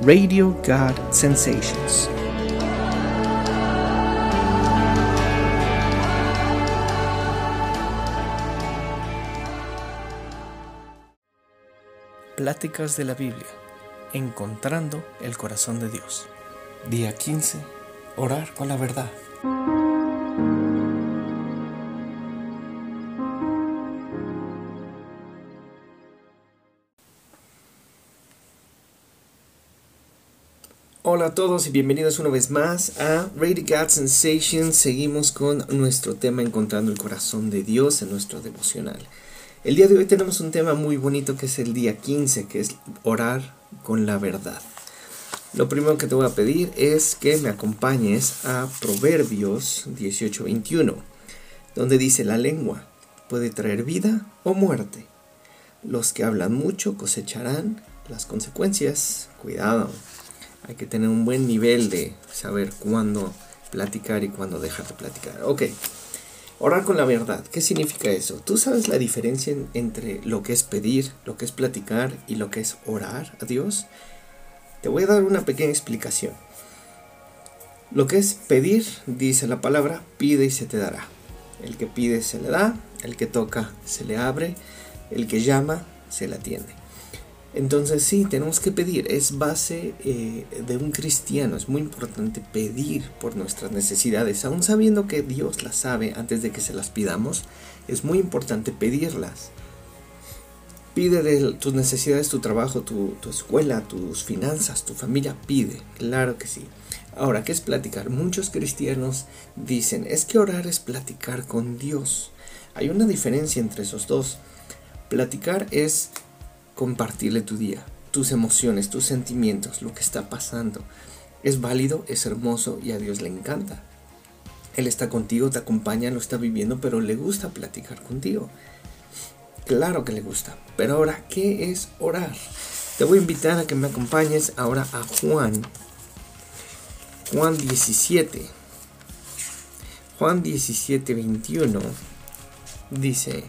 Radio God Sensations. Pláticas de la Biblia. Encontrando el corazón de Dios. Día 15. Orar con la verdad. Hola a todos y bienvenidos una vez más a Radio God Sensations. Seguimos con nuestro tema Encontrando el Corazón de Dios en nuestro devocional. El día de hoy tenemos un tema muy bonito que es el día 15, que es orar con la verdad. Lo primero que te voy a pedir es que me acompañes a Proverbios 18:21, donde dice la lengua puede traer vida o muerte. Los que hablan mucho cosecharán las consecuencias. Cuidado. Hay que tener un buen nivel de saber cuándo platicar y cuándo dejar de platicar. Ok. Orar con la verdad. ¿Qué significa eso? ¿Tú sabes la diferencia entre lo que es pedir, lo que es platicar y lo que es orar a Dios? Te voy a dar una pequeña explicación. Lo que es pedir, dice la palabra, pide y se te dará. El que pide se le da, el que toca se le abre, el que llama se le atiende. Entonces sí, tenemos que pedir, es base eh, de un cristiano, es muy importante pedir por nuestras necesidades, aun sabiendo que Dios las sabe antes de que se las pidamos, es muy importante pedirlas. Pide de tus necesidades, tu trabajo, tu, tu escuela, tus finanzas, tu familia, pide, claro que sí. Ahora, ¿qué es platicar? Muchos cristianos dicen, es que orar es platicar con Dios. Hay una diferencia entre esos dos. Platicar es compartirle tu día, tus emociones, tus sentimientos, lo que está pasando. Es válido, es hermoso y a Dios le encanta. Él está contigo, te acompaña, lo está viviendo, pero le gusta platicar contigo. Claro que le gusta. Pero ahora, ¿qué es orar? Te voy a invitar a que me acompañes ahora a Juan. Juan 17. Juan 17, 21 dice,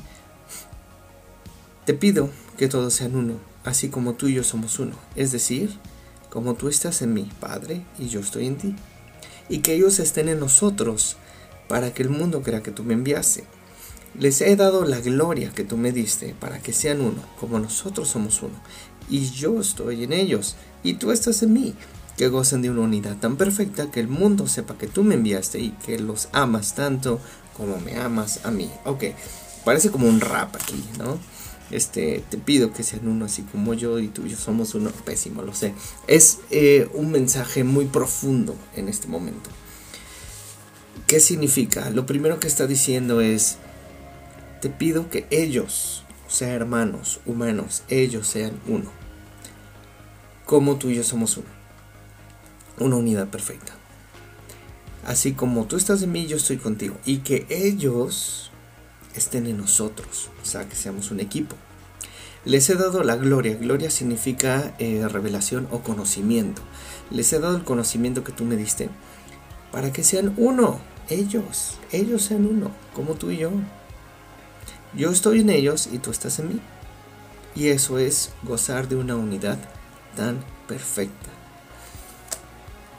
te pido que todos sean uno, así como tú y yo somos uno, es decir, como tú estás en mí, Padre, y yo estoy en ti, y que ellos estén en nosotros, para que el mundo crea que tú me enviaste. Les he dado la gloria que tú me diste, para que sean uno, como nosotros somos uno, y yo estoy en ellos, y tú estás en mí, que gozan de una unidad tan perfecta que el mundo sepa que tú me enviaste y que los amas tanto como me amas a mí. Ok, parece como un rap aquí, ¿no? Este, te pido que sean uno así como yo y tú y yo somos uno pésimo, lo sé. Es eh, un mensaje muy profundo en este momento. ¿Qué significa? Lo primero que está diciendo es, te pido que ellos, o sea, hermanos, humanos, ellos sean uno. Como tú y yo somos uno. Una unidad perfecta. Así como tú estás en mí, yo estoy contigo. Y que ellos estén en nosotros, o sea, que seamos un equipo. Les he dado la gloria, gloria significa eh, revelación o conocimiento. Les he dado el conocimiento que tú me diste para que sean uno, ellos, ellos sean uno, como tú y yo. Yo estoy en ellos y tú estás en mí. Y eso es gozar de una unidad tan perfecta.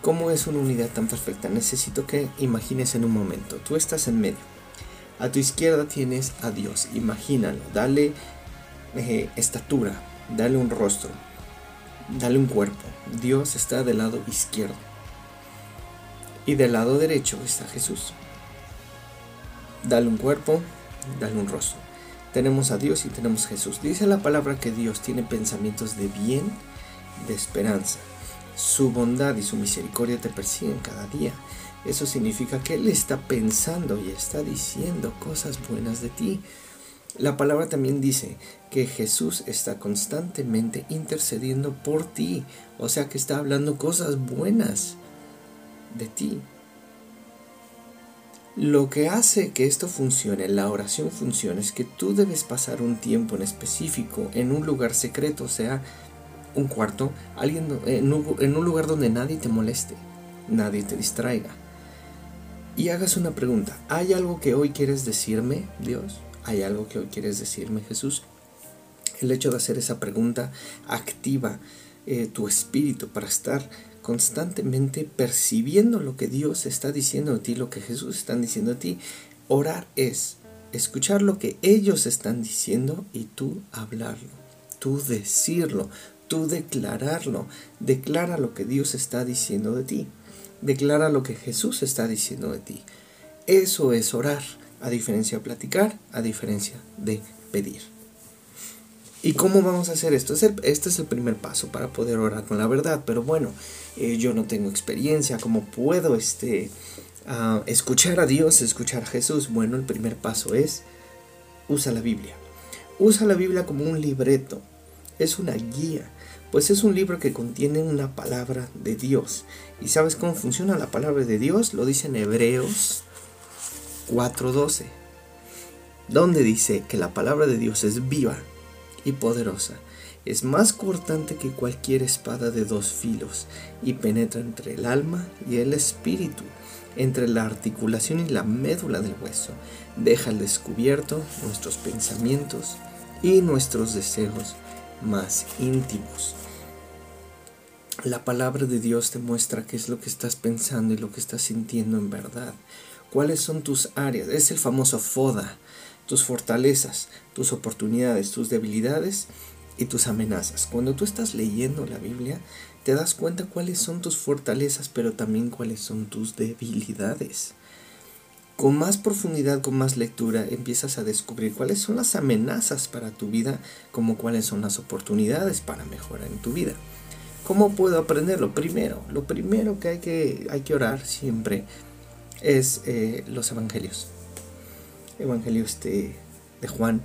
¿Cómo es una unidad tan perfecta? Necesito que imagines en un momento. Tú estás en medio a tu izquierda tienes a Dios, imagínalo, dale eh, estatura, dale un rostro, dale un cuerpo. Dios está del lado izquierdo. Y del lado derecho está Jesús. Dale un cuerpo, dale un rostro. Tenemos a Dios y tenemos a Jesús. Dice la palabra que Dios tiene pensamientos de bien, de esperanza. Su bondad y su misericordia te persiguen cada día. Eso significa que Él está pensando y está diciendo cosas buenas de ti. La palabra también dice que Jesús está constantemente intercediendo por ti, o sea que está hablando cosas buenas de ti. Lo que hace que esto funcione, la oración funcione, es que tú debes pasar un tiempo en específico en un lugar secreto, o sea, un cuarto, alguien, en un lugar donde nadie te moleste, nadie te distraiga y hagas una pregunta. ¿Hay algo que hoy quieres decirme, Dios? ¿Hay algo que hoy quieres decirme, Jesús? El hecho de hacer esa pregunta activa eh, tu espíritu, para estar constantemente percibiendo lo que Dios está diciendo de ti, lo que Jesús está diciendo de ti. Orar es escuchar lo que ellos están diciendo y tú hablarlo, tú decirlo, tú declararlo. Declara lo que Dios está diciendo de ti. Declara lo que Jesús está diciendo de ti. Eso es orar, a diferencia de platicar, a diferencia de pedir. ¿Y cómo vamos a hacer esto? Este es el primer paso para poder orar con la verdad. Pero bueno, eh, yo no tengo experiencia. ¿Cómo puedo este, ah, escuchar a Dios, escuchar a Jesús? Bueno, el primer paso es usa la Biblia. Usa la Biblia como un libreto. Es una guía. Pues es un libro que contiene una palabra de Dios. ¿Y sabes cómo funciona la palabra de Dios? Lo dice en Hebreos 4:12. Donde dice que la palabra de Dios es viva y poderosa. Es más cortante que cualquier espada de dos filos y penetra entre el alma y el espíritu, entre la articulación y la médula del hueso. Deja al descubierto nuestros pensamientos y nuestros deseos más íntimos. La palabra de Dios te muestra qué es lo que estás pensando y lo que estás sintiendo en verdad. ¿Cuáles son tus áreas? Es el famoso FODA, tus fortalezas, tus oportunidades, tus debilidades y tus amenazas. Cuando tú estás leyendo la Biblia, te das cuenta cuáles son tus fortalezas, pero también cuáles son tus debilidades. Con más profundidad, con más lectura, empiezas a descubrir cuáles son las amenazas para tu vida, como cuáles son las oportunidades para mejorar en tu vida. ¿Cómo puedo aprenderlo? Primero, lo primero que hay que, hay que orar siempre es eh, los evangelios. Evangelio este, de Juan,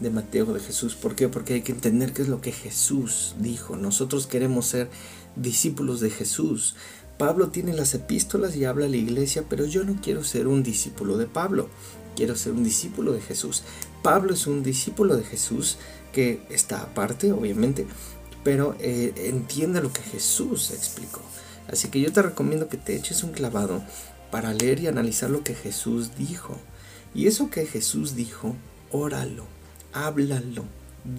de Mateo, de Jesús. ¿Por qué? Porque hay que entender qué es lo que Jesús dijo. Nosotros queremos ser discípulos de Jesús. Pablo tiene las epístolas y habla a la iglesia, pero yo no quiero ser un discípulo de Pablo. Quiero ser un discípulo de Jesús. Pablo es un discípulo de Jesús que está aparte, obviamente, pero eh, entiende lo que Jesús explicó. Así que yo te recomiendo que te eches un clavado para leer y analizar lo que Jesús dijo. Y eso que Jesús dijo, óralo, háblalo,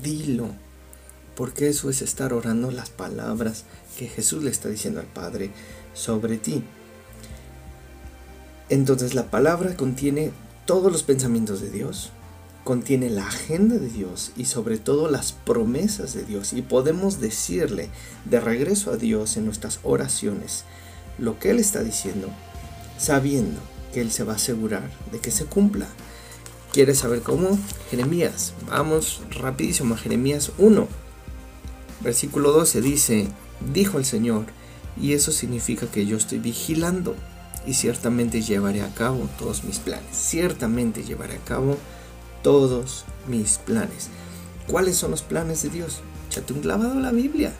dilo, porque eso es estar orando las palabras que Jesús le está diciendo al Padre sobre ti. Entonces la palabra contiene todos los pensamientos de Dios, contiene la agenda de Dios y sobre todo las promesas de Dios. Y podemos decirle de regreso a Dios en nuestras oraciones lo que Él está diciendo, sabiendo que Él se va a asegurar de que se cumpla. ¿Quieres saber cómo? Jeremías. Vamos rapidísimo a Jeremías 1. Versículo 12 dice, dijo el Señor, y eso significa que yo estoy vigilando y ciertamente llevaré a cabo todos mis planes. Ciertamente llevaré a cabo todos mis planes. ¿Cuáles son los planes de Dios? Échate un clavado a la Biblia.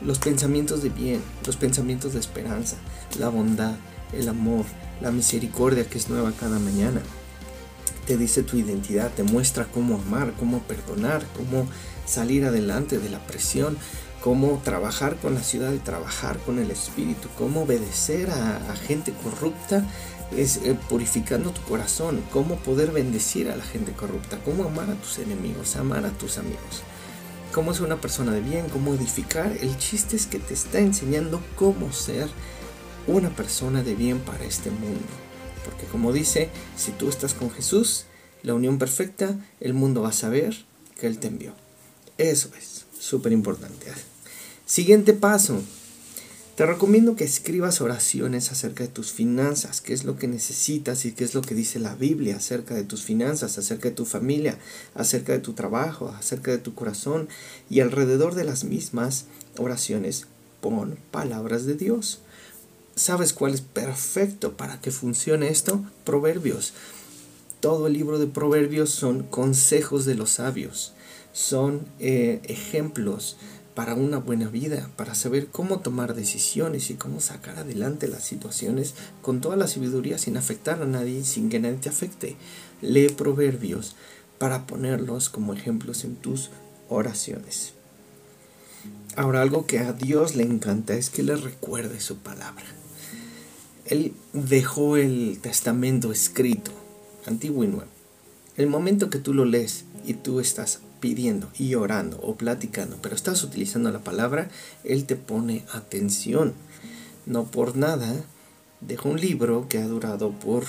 Los pensamientos de bien, los pensamientos de esperanza, la bondad, el amor, la misericordia que es nueva cada mañana. Te dice tu identidad, te muestra cómo amar, cómo perdonar, cómo salir adelante de la presión, cómo trabajar con la ciudad y trabajar con el espíritu, cómo obedecer a, gente corrupta es eh, purificando tu corazón, cómo poder bendecir a la gente corrupta, cómo amar a tus enemigos, amar a tus amigos, cómo ser una persona de bien, cómo edificar. El chiste es que te está enseñando cómo ser una persona de bien para este mundo. Porque como dice, si tú estás con Jesús, la unión perfecta, el mundo va a saber que Él te envió. Eso es súper importante. Siguiente paso, te recomiendo que escribas oraciones acerca de tus finanzas, qué es lo que necesitas y qué es lo que dice la Biblia acerca de tus finanzas, acerca de tu familia, acerca de tu trabajo, acerca de tu corazón y alrededor de las mismas oraciones pon palabras de Dios. ¿Sabes cuál es perfecto para que funcione esto? Proverbios. Todo el libro de Proverbios son consejos de los sabios, son eh, ejemplos para una buena vida, para saber cómo tomar decisiones y cómo sacar adelante las situaciones con toda la sabiduría sin afectar a nadie, sin que nadie te afecte. Lee proverbios para ponerlos como ejemplos en tus oraciones. Ahora algo que a Dios le encanta es que le recuerde su palabra. Él dejó el testamento escrito, antiguo y nuevo. El momento que tú lo lees y tú estás pidiendo y orando o platicando, pero estás utilizando la palabra, Él te pone atención. No por nada, dejo un libro que ha durado por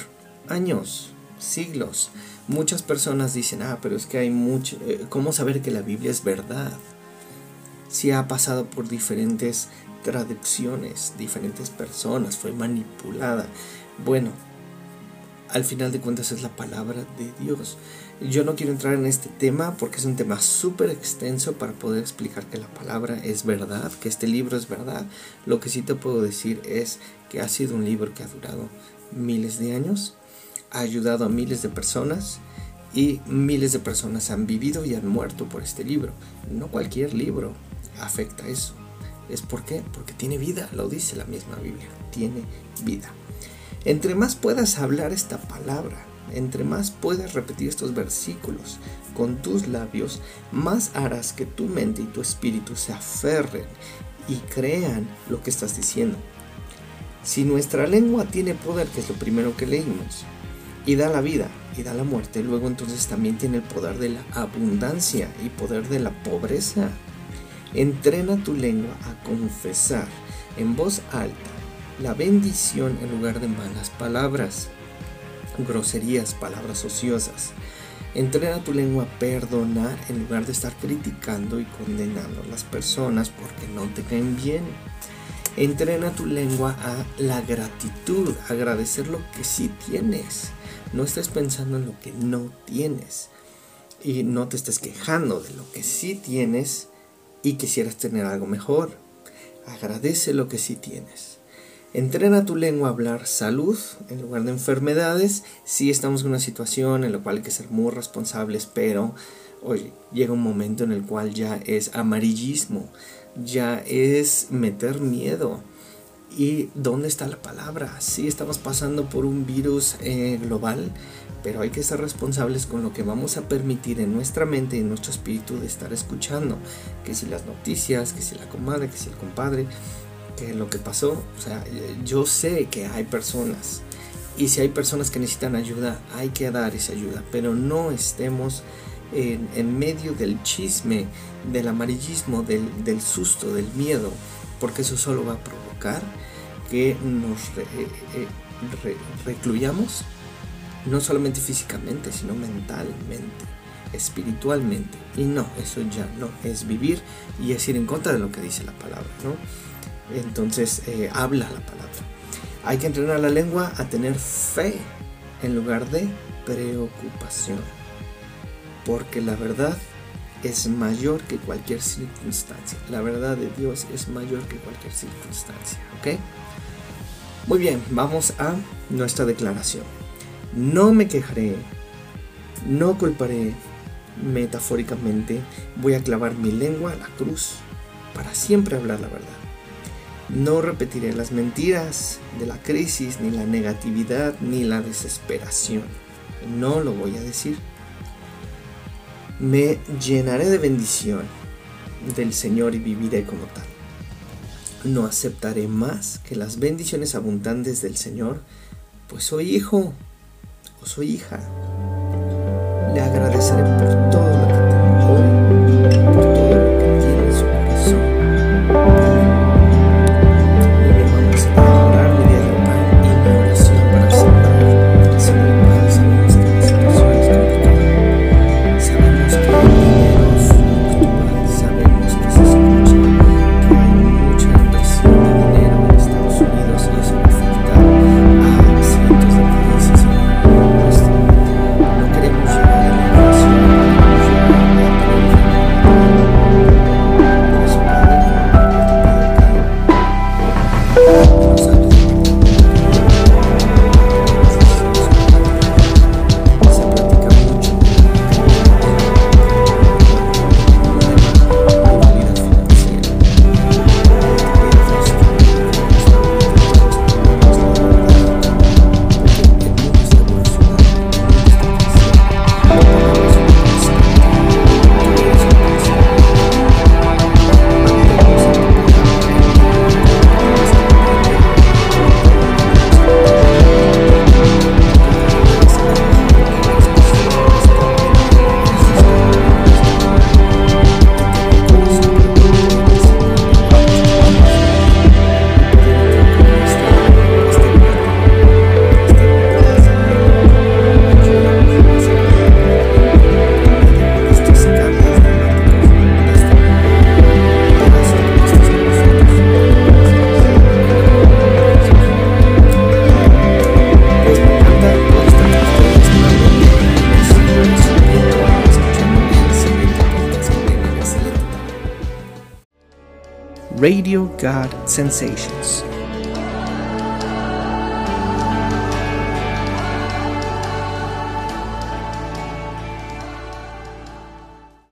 años, siglos. Muchas personas dicen, ah, pero es que hay mucho, eh, ¿cómo saber que la Biblia es verdad? Si ha pasado por diferentes traducciones, diferentes personas, fue manipulada. Bueno, al final de cuentas es la palabra de Dios. Yo no quiero entrar en este tema porque es un tema súper extenso para poder explicar que la palabra es verdad, que este libro es verdad. Lo que sí te puedo decir es que ha sido un libro que ha durado miles de años, ha ayudado a miles de personas y miles de personas han vivido y han muerto por este libro. No cualquier libro afecta eso. ¿Es por qué? Porque tiene vida, lo dice la misma Biblia, tiene vida. Entre más puedas hablar esta palabra, entre más puedas repetir estos versículos con tus labios, más harás que tu mente y tu espíritu se aferren y crean lo que estás diciendo. Si nuestra lengua tiene poder, que es lo primero que leímos, y da la vida y da la muerte, luego entonces también tiene el poder de la abundancia y poder de la pobreza. Entrena tu lengua a confesar en voz alta la bendición en lugar de malas palabras groserías, palabras ociosas. Entrena tu lengua a perdonar en lugar de estar criticando y condenando a las personas porque no te caen bien. Entrena tu lengua a la gratitud, agradecer lo que sí tienes. No estés pensando en lo que no tienes. Y no te estés quejando de lo que sí tienes y quisieras tener algo mejor. Agradece lo que sí tienes. Entrena tu lengua a hablar salud en lugar de enfermedades. Si estamos en una situación en la cual hay que ser muy responsables, pero oye, llega un momento en el cual ya es amarillismo, ya es meter miedo. ¿Y dónde está la palabra? Sí, estamos pasando por un virus eh, global, pero hay que ser responsables con lo que vamos a permitir en nuestra mente y en nuestro espíritu de estar escuchando. Que si las noticias, que si la comadre, que si el compadre, lo que pasó, o sea, yo sé que hay personas y si hay personas que necesitan ayuda, hay que dar esa ayuda, pero no estemos en, medio del chisme, del amarillismo, del, susto, del miedo, porque eso solo va a provocar que nos eh, eh, recluyamos, no solamente físicamente, sino mentalmente, espiritualmente. Y no, eso ya no es vivir y es ir en contra de lo que dice la palabra, ¿no? Entonces eh, habla la palabra. Hay que entrenar la lengua a tener fe en lugar de preocupación, porque la verdad es mayor que cualquier circunstancia. La verdad de Dios es mayor que cualquier circunstancia, ¿ok? Muy bien, vamos a nuestra declaración. No me quejaré, no culparé, metafóricamente voy a clavar mi lengua a la cruz para siempre hablar la verdad. No repetiré las mentiras de la crisis, ni la negatividad, ni la desesperación. No lo voy a decir. Me llenaré de bendición del Señor y viviré como tal. No aceptaré más que las bendiciones abundantes del Señor, pues soy hijo o soy hija. Le agradeceré por Radio God Sensations.